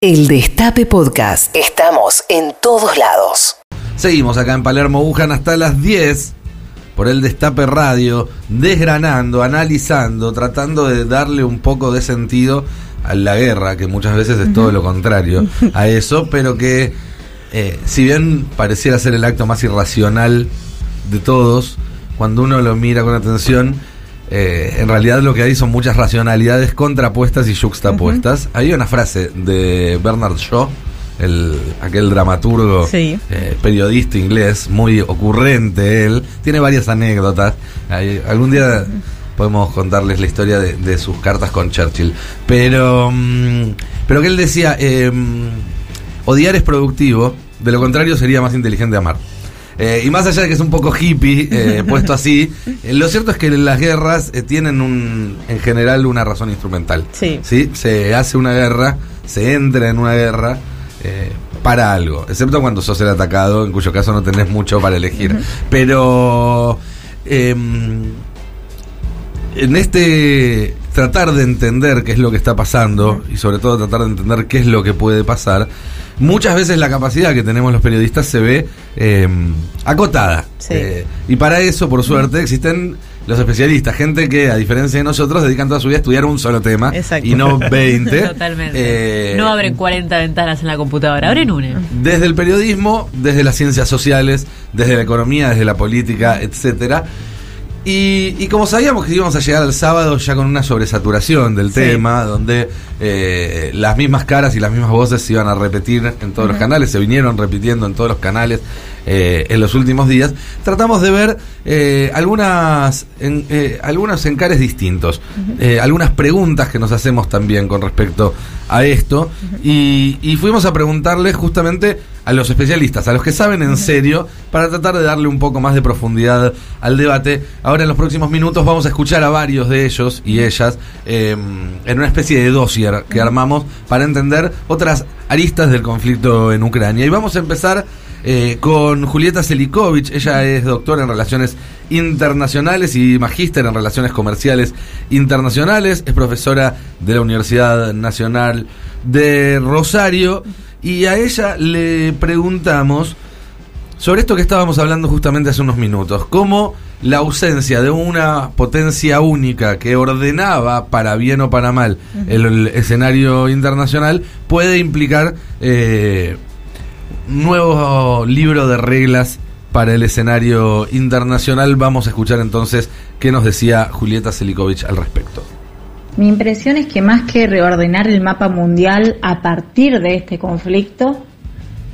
El Destape Podcast. Estamos en todos lados. Seguimos acá en Palermo Wuhan hasta las 10 por el Destape Radio, desgranando, analizando, tratando de darle un poco de sentido a la guerra, que muchas veces es todo lo contrario a eso, pero que eh, si bien pareciera ser el acto más irracional de todos, cuando uno lo mira con atención, eh, en realidad lo que hay son muchas racionalidades contrapuestas y juxtapuestas. Hay una frase de Bernard Shaw, el, aquel dramaturgo, Sí. eh, periodista inglés, muy ocurrente él. Tiene varias anécdotas. Hay- algún día podemos contarles la historia de, de sus cartas con Churchill. Pero, mm, pero que él decía, eh, odiar es productivo, de lo contrario sería más inteligente amar. Eh, y más allá de que es un poco hippie, eh, puesto así, eh, lo cierto es que las guerras tienen un, en general una razón instrumental. Sí. Se hace una guerra, se entra en una guerra para algo, excepto cuando sos el atacado, en cuyo caso no tenés mucho para elegir. Pero em, en este tratar de entender qué es lo que está pasando y sobre todo tratar de entender qué es lo que puede pasar, muchas veces la capacidad que tenemos los periodistas se ve eh, acotada. Sí. Eh, y para eso, por suerte, existen los especialistas, gente que a diferencia de nosotros dedican toda su vida a estudiar un solo tema Exacto. y no 20. Totalmente. Eh, no abren 40 ventanas en la computadora, abren una. desde el periodismo, desde las ciencias sociales, desde la economía, desde la política, etcétera. Y, y como sabíamos que íbamos a llegar al sábado ya con una sobresaturación del Sí. tema, donde eh, las mismas caras y las mismas voces se iban a repetir en todos los canales, se vinieron repitiendo en todos los canales eh, en los últimos días, tratamos de ver eh, algunas, en- eh, algunos encares distintos, algunas preguntas que nos hacemos también con respecto a esto, y, y fuimos a preguntarles justamente a los especialistas, a los que saben en serio, para tratar de darle un poco más de profundidad al debate. Ahora en los próximos minutos vamos a escuchar a varios de ellos y ellas en una especie de que armamos para entender otras aristas del conflicto en Ucrania. Y vamos a empezar eh, con Julieta Selikovic. Ella es doctora en Relaciones Internacionales y magíster en Relaciones Comerciales Internacionales. Es profesora de la Universidad Nacional de Rosario. Y a ella le preguntamos sobre esto que estábamos hablando justamente hace unos minutos, cómo la ausencia de una potencia única que ordenaba para bien o para mal el, el escenario internacional puede implicar eh, nuevo libro de reglas para el escenario internacional. Vamos a escuchar entonces qué nos decía Julieta Selikovic al respecto. Mi impresión es que más que reordenar el mapa mundial a partir de este conflicto,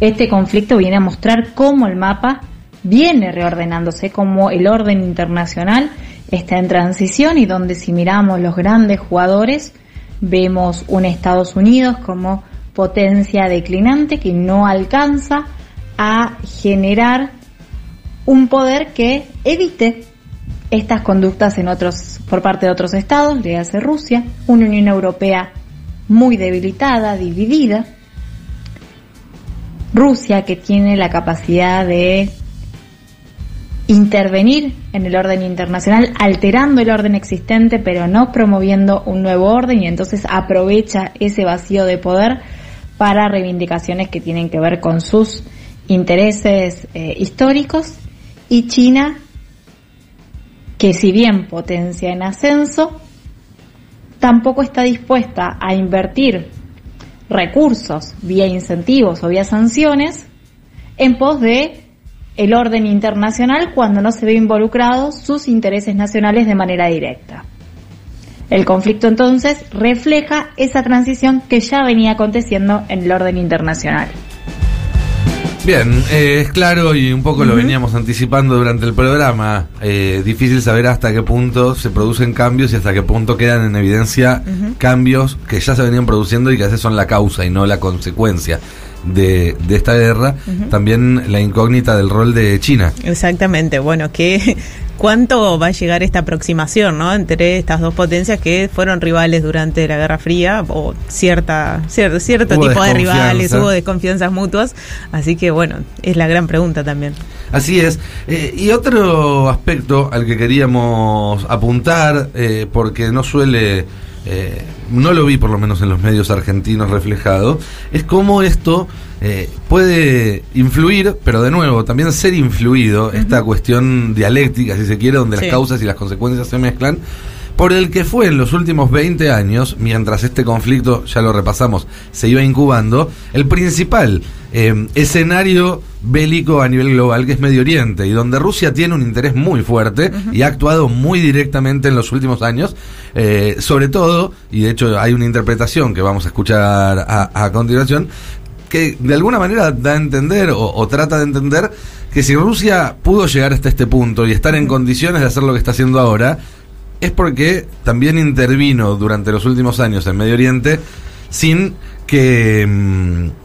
este conflicto viene a mostrar cómo el mapa viene reordenándose, cómo el orden internacional está en transición y donde si miramos los grandes jugadores, vemos un Estados Unidos como potencia declinante que no alcanza a generar un poder que evite estas conductas en otros por parte de otros estados, le hace Rusia, una Unión Europea muy debilitada, dividida, Rusia que tiene la capacidad de intervenir en el orden internacional, alterando el orden existente, pero no promoviendo un nuevo orden y entonces aprovecha ese vacío de poder para reivindicaciones que tienen que ver con sus intereses eh, históricos. Y China que si bien potencia en ascenso, tampoco está dispuesta a invertir recursos vía incentivos o vía sanciones en pos de el orden internacional cuando no se ve involucrados sus intereses nacionales de manera directa. El conflicto entonces refleja esa transición que ya venía aconteciendo en el orden internacional. Bien, eh, es claro y un poco lo veníamos anticipando durante el programa. Eh, difícil saber hasta qué punto se producen cambios y hasta qué punto quedan en evidencia cambios que ya se venían produciendo y que a veces son la causa y no la consecuencia de, de esta guerra. También la incógnita del rol de China. Exactamente, bueno, que cuánto va a llegar esta aproximación, ¿no? Entre estas dos potencias que fueron rivales durante la Guerra Fría o cierta cierto, cierto Hubo tipo de rivales, hubo desconfianzas mutuas, así que bueno, es la gran pregunta también. Así es. Eh, y otro aspecto al que queríamos apuntar, eh, porque no suele eh, no lo vi por lo menos en los medios argentinos reflejado, es cómo esto eh, puede influir, pero de nuevo, también ser influido, esta cuestión dialéctica, si se quiere, donde Sí. las causas y las consecuencias se mezclan, por el que fue en los últimos 20 años, mientras este conflicto, ya lo repasamos, se iba incubando, el principal eh, escenario bélico a nivel global, que es Medio Oriente, y donde Rusia tiene un interés muy fuerte y ha actuado muy directamente en los últimos años, eh, sobre todo, y de hecho hay una interpretación que vamos a escuchar a, a continuación, que de alguna manera da a entender o, o trata de entender que si Rusia pudo llegar hasta este punto y estar en condiciones de hacer lo que está haciendo ahora, es porque también intervino durante los últimos años en Medio Oriente sin que mm,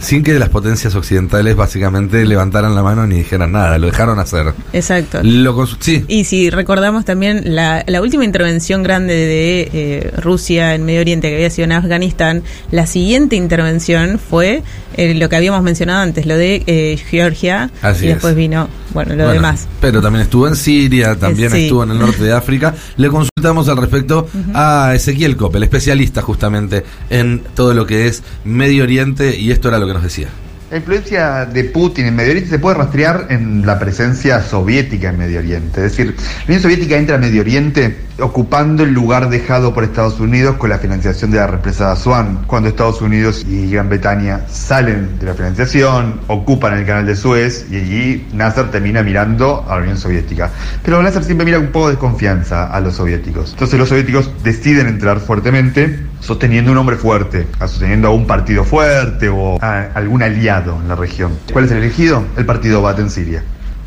sin que las potencias occidentales básicamente levantaran la mano ni dijeran nada, lo dejaron hacer. Exacto. Lo sí, Y si recordamos también la, la última intervención grande de eh, Rusia en Medio Oriente que había sido en Afganistán, la siguiente intervención fue eh, lo que habíamos mencionado antes, lo de eh, Georgia Así y después es. vino, bueno, lo Bueno, demás. Pero también estuvo en Siria, también sí. estuvo en el norte de África. Le consultamos al respecto a Ezequiel Coppel, especialista justamente en todo lo que es Medio Oriente, y esto era lo que nos decía. La influencia de Putin en Medio Oriente se puede rastrear en la presencia soviética en Medio Oriente. Es decir, la Unión Soviética entra a Medio Oriente ocupando el lugar dejado por Estados Unidos con la financiación de la represa de Asuán. Cuando Estados Unidos y Gran Bretaña salen de la financiación, ocupan el canal de Suez y allí Nasser termina mirando a la Unión Soviética. Pero Nasser siempre mira un poco de desconfianza a los soviéticos. Entonces los soviéticos deciden entrar fuertemente sosteniendo un hombre fuerte, sosteniendo a un partido fuerte o a algún aliado en la región. ¿Cuál es el elegido? El partido Baath en Siria.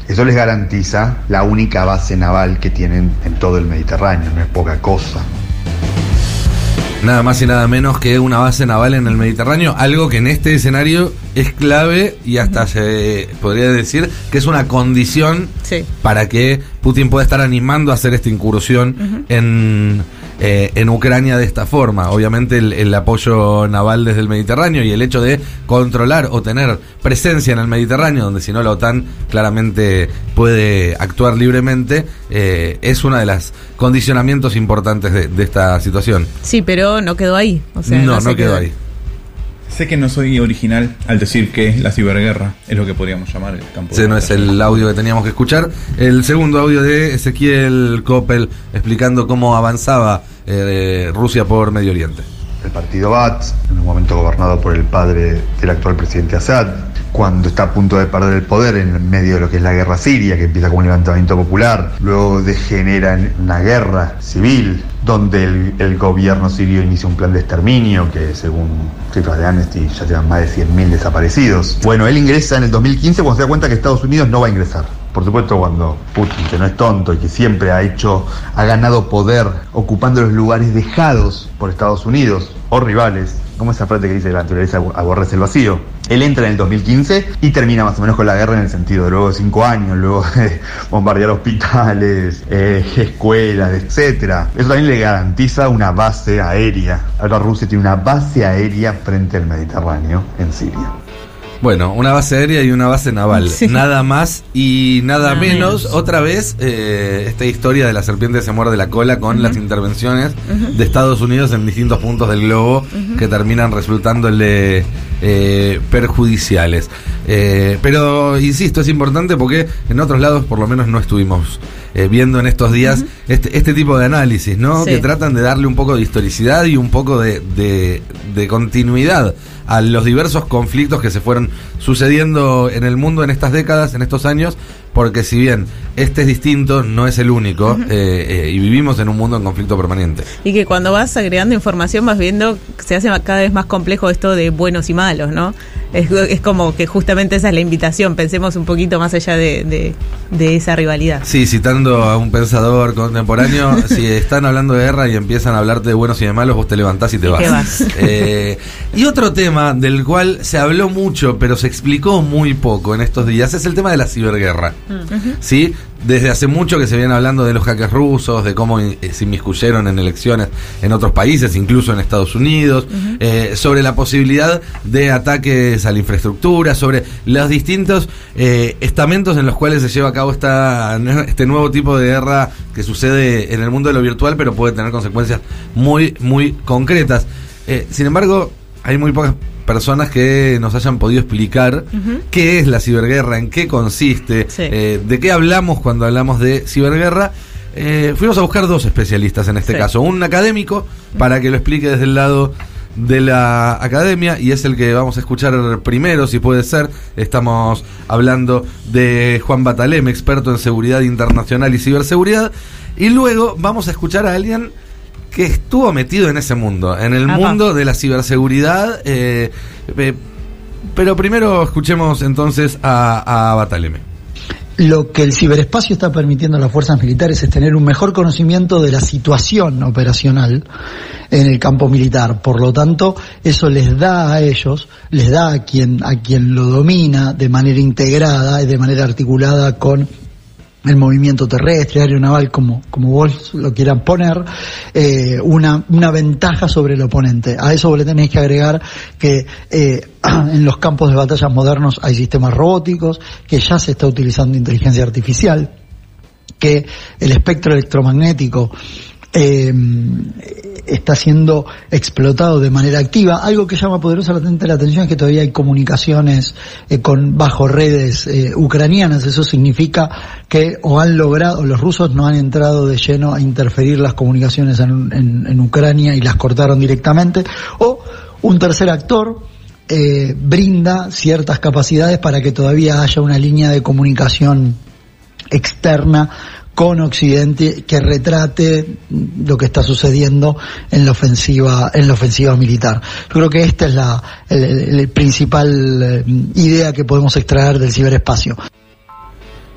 Eso les garantiza la única base naval que tienen en todo el Mediterráneo, no es poca cosa. Nada más y nada menos que una base naval en el Mediterráneo, algo que en este escenario es clave y hasta se podría decir que es una condición Sí. para que Putin pueda estar animando a hacer esta incursión en, eh, en Ucrania de esta forma. Obviamente el, el apoyo naval desde el Mediterráneo y el hecho de controlar o tener presencia en el Mediterráneo, donde si no la OTAN claramente puede actuar libremente, eh, es uno de los condicionamientos importantes de, de esta situación. Sí, pero no quedó ahí. O sea, no, no, quedó ahí. Sé que no soy original al decir que la ciberguerra es lo que podríamos llamar el campo. Ese de no es el audio que teníamos que escuchar. El segundo audio de Ezequiel Coppel explicando cómo avanzaba eh, Rusia por Medio Oriente. El partido Baath, en un momento gobernado por el padre del actual presidente Assad, cuando está a punto de perder el poder en medio de lo que es la guerra siria, que empieza como un levantamiento popular, luego degenera en una guerra civil, donde el, el gobierno sirio inicia un plan de exterminio, que según cifras de Amnesty ya llevan más de 100.000 desaparecidos. Bueno, él ingresa en el 2015 cuando se da cuenta que Estados Unidos no va a ingresar. Por supuesto, cuando Putin, que no es tonto y que siempre ha hecho, ha ganado poder ocupando los lugares dejados por Estados Unidos o rivales, como esa frase que dice la naturaleza aborrece el vacío. Él entra en el 2015 y termina más o menos con la guerra en el sentido de luego de cinco años, luego de bombardear hospitales, eh, escuelas, etcétera. Eso también le garantiza una base aérea. Ahora Rusia tiene una base aérea frente al Mediterráneo en Siria. Bueno, una base aérea y una base naval. Sí. Nada más y nada, Nada menos. menos. Otra vez, eh, esta historia de la serpiente se muerde la cola con las intervenciones de Estados Unidos en distintos puntos del globo que terminan resultándole eh, perjudiciales. Eh, pero, insisto, es importante porque en otros lados por lo menos no estuvimos eh, viendo en estos días este, este tipo de análisis, ¿no? Sí. Que tratan de darle un poco de historicidad y un poco de, de- de continuidad a los diversos conflictos que se fueron sucediendo en el mundo en estas décadas, en estos años, porque si bien este es distinto, no es el único, eh, eh, y vivimos en un mundo en conflicto permanente. Y que cuando vas agregando información vas viendo que se hace cada vez más complejo esto de buenos y malos, ¿no? Es, es como que justamente esa es la invitación, pensemos un poquito más allá de, de- de esa rivalidad. Sí, citando a un pensador contemporáneo, si están hablando de guerra y empiezan a hablarte de buenos y de malos, vos te levantás y te Y vas. vas. Eh, y otro tema del cual se habló mucho, pero se explicó muy poco en estos días, es el tema de la ciberguerra. ¿Sí? desde hace mucho que se viene hablando de los hackers rusos, de cómo eh, se inmiscuyeron en elecciones en otros países, incluso en Estados Unidos, eh, sobre la posibilidad de ataques a la infraestructura, sobre los distintos eh, estamentos en los cuales se lleva a cabo esta, este nuevo tipo de guerra que sucede en el mundo de lo virtual, pero puede tener consecuencias muy, muy concretas. sin embargo, hay muy pocas personas que nos hayan podido explicar qué es la ciberguerra, en qué consiste, eh, de qué hablamos cuando hablamos de ciberguerra. Eh, fuimos a buscar dos especialistas en este caso, un académico para que lo explique desde el lado de la academia y es el que vamos a escuchar primero, si puede ser. Estamos hablando de Juan Batalem, experto en seguridad internacional y ciberseguridad. Y luego vamos a escuchar a alguien que estuvo metido en ese mundo, en el mundo de la ciberseguridad. Eh, eh, pero primero escuchemos entonces a, a Bataleme. Lo que el ciberespacio está permitiendo a las fuerzas militares es tener un mejor conocimiento de la situación operacional en el campo militar. Por lo tanto, eso les da a ellos, les da a quien, a quien lo domina de manera integrada y de manera articulada con el movimiento terrestre, aeronaval, como, como vos lo quieran poner, eh, una, una ventaja sobre el oponente. A eso le tenéis que agregar que eh, en los campos de batallas modernos hay sistemas robóticos, que ya se está utilizando inteligencia artificial, que el espectro electromagnético eh, está siendo explotado de manera activa. Algo que llama poderosamente la atención es que todavía hay comunicaciones eh, con bajo redes eh, ucranianas. Eso significa que o han logrado, los rusos no han entrado de lleno a interferir las comunicaciones en, en, Ucrania y las cortaron directamente, o un tercer actor eh, brinda ciertas capacidades para que todavía haya una línea de comunicación externa con Occidente que retrate lo que está sucediendo en la ofensiva en la ofensiva militar. Yo creo que esta es la el, principal eh, idea que podemos extraer del ciberespacio.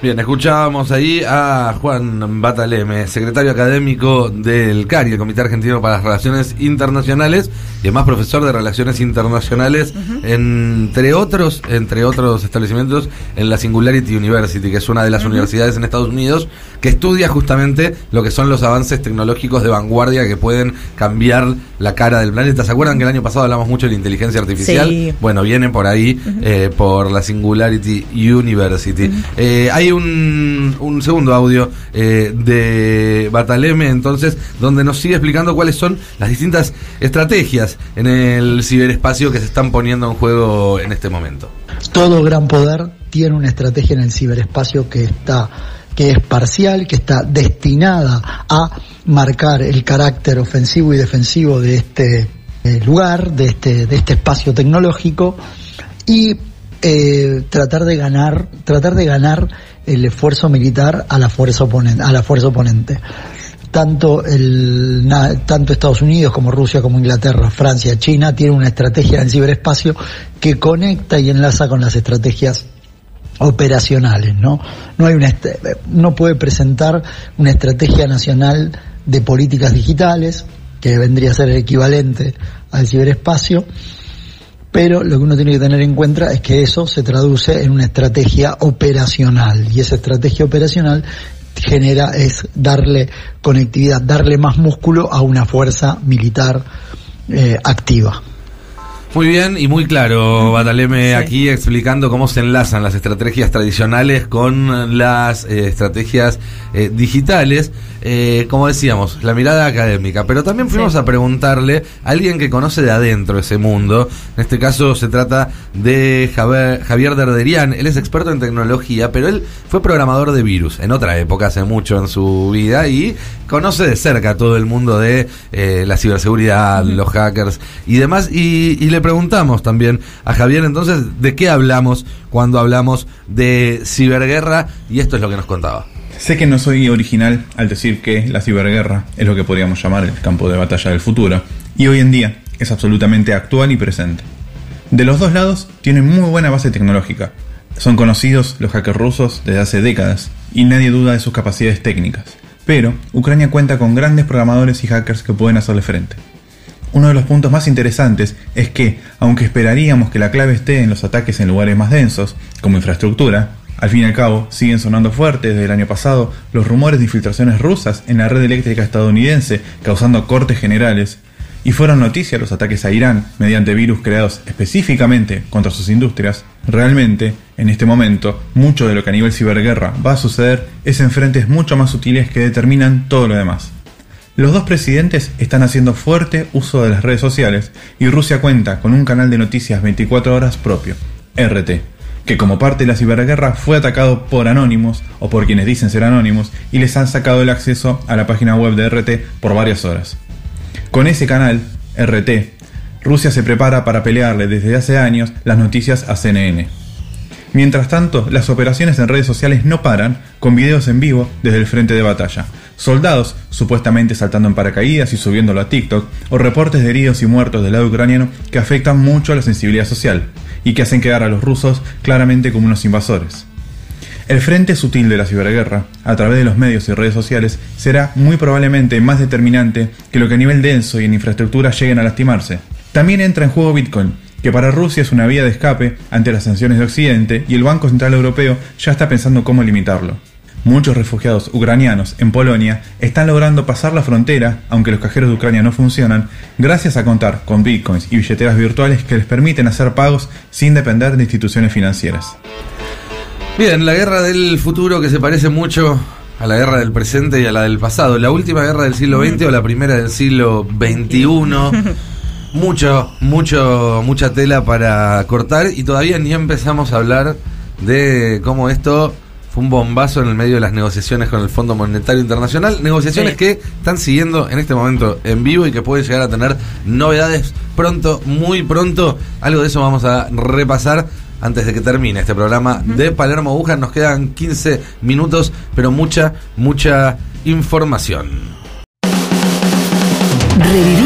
Bien, escuchábamos ahí a Juan Bataleme, secretario académico del CARI, el Comité Argentino para las Relaciones Internacionales, y además profesor de Relaciones Internacionales, entre otros, entre otros establecimientos, en la Singularity University, que es una de las universidades en Estados Unidos que estudia justamente lo que son los avances tecnológicos de vanguardia que pueden cambiar la cara del planeta. ¿Se acuerdan que el año pasado hablamos mucho de la inteligencia artificial? Bueno, viene por ahí, eh, por la Singularity University. Eh, hay un, un segundo audio eh, de Bataleme, entonces, donde nos sigue explicando cuáles son las distintas estrategias en el ciberespacio que se están poniendo en juego en este momento. Todo gran poder tiene una estrategia en el ciberespacio que está que es parcial, que está destinada a marcar el carácter ofensivo y defensivo de este eh, lugar, de este, de este espacio tecnológico y eh, tratar de ganar, tratar de ganar el esfuerzo militar a la fuerza oponente, a la fuerza oponente. Tanto, el, tanto Estados Unidos como Rusia, como Inglaterra, Francia, China tienen una estrategia en ciberespacio que conecta y enlaza con las estrategias operacionales, ¿no? No hay una no puede presentar una estrategia nacional de políticas digitales que vendría a ser el equivalente al ciberespacio, pero lo que uno tiene que tener en cuenta es que eso se traduce en una estrategia operacional y esa estrategia operacional genera es darle conectividad, darle más músculo a una fuerza militar eh, activa. Muy bien y muy claro, Bataleme aquí explicando cómo se enlazan las estrategias tradicionales con las eh, estrategias eh, digitales. Eh, como decíamos, la mirada académica, pero también fuimos a preguntarle a alguien que conoce de adentro ese mundo. En este caso se trata de Javier, Javier Derderian. Él es experto en tecnología, pero él fue programador de virus en otra época, hace mucho en su vida, y conoce de cerca todo el mundo de la ciberseguridad, los hackers y demás. Y, y le preguntamos también a Javier entonces de qué hablamos cuando hablamos de ciberguerra, y esto es lo que nos contaba. Sé que no soy original al decir que la ciberguerra es lo que podríamos llamar el campo de batalla del futuro, y hoy en día es absolutamente actual y presente. De los dos lados tienen muy buena base tecnológica. Son conocidos los hackers rusos desde hace décadas, y nadie duda de sus capacidades técnicas. Pero Ucrania cuenta con grandes programadores y hackers que pueden hacerle frente. Uno de los puntos más interesantes es que, aunque esperaríamos que la clave esté en los ataques en lugares más densos, como infraestructura, Al fin y al cabo, siguen sonando fuertes desde el año pasado los rumores de infiltraciones rusas en la red eléctrica estadounidense, causando cortes generales, y fueron noticias los ataques a Irán mediante virus creados específicamente contra sus industrias, realmente, en este momento, mucho de lo que a nivel ciberguerra va a suceder es en frentes mucho más sutiles que determinan todo lo demás. Los dos presidentes están haciendo fuerte uso de las redes sociales y Rusia cuenta con un canal de noticias 24 horas propio, RT, que como parte de la ciberguerra fue atacado por anónimos o por quienes dicen ser anónimos y les han sacado el acceso a la página web de RT por varias horas. Con ese canal, RT, Rusia se prepara para pelearle desde hace años las noticias a CNN. Mientras tanto, las operaciones en redes sociales no paran, con videos en vivo desde el frente de batalla. Soldados supuestamente saltando en paracaídas y subiéndolo a TikTok, o reportes de heridos y muertos del lado ucraniano que afectan mucho a la sensibilidad social, y que hacen quedar a los rusos claramente como unos invasores. El frente sutil de la ciberguerra, a través de los medios y redes sociales, será muy probablemente más determinante que lo que a nivel denso y en infraestructura lleguen a lastimarse. También entra en juego Bitcoin, que para Rusia es una vía de escape ante las sanciones de Occidente y el Banco Central Europeo ya está pensando cómo limitarlo. Muchos refugiados ucranianos en Polonia están logrando pasar la frontera, aunque los cajeros de Ucrania no funcionan, gracias a contar con bitcoins y billeteras virtuales que les permiten hacer pagos sin depender de instituciones financieras. Bien, la guerra del futuro que se parece mucho a la guerra del presente y a la del pasado. La última guerra del siglo XX o la primera del siglo XXI. Mucho, mucho, mucha tela para cortar y todavía ni empezamos a hablar de cómo esto fue un bombazo en el medio de las negociaciones con el Fondo Monetario Internacional. Negociaciones Sí. que están siguiendo en este momento en vivo y que pueden llegar a tener novedades pronto, muy pronto. Algo de eso vamos a repasar antes de que termine este programa de Palermo Aguja. Nos quedan 15 minutos, pero mucha, mucha información. Reviví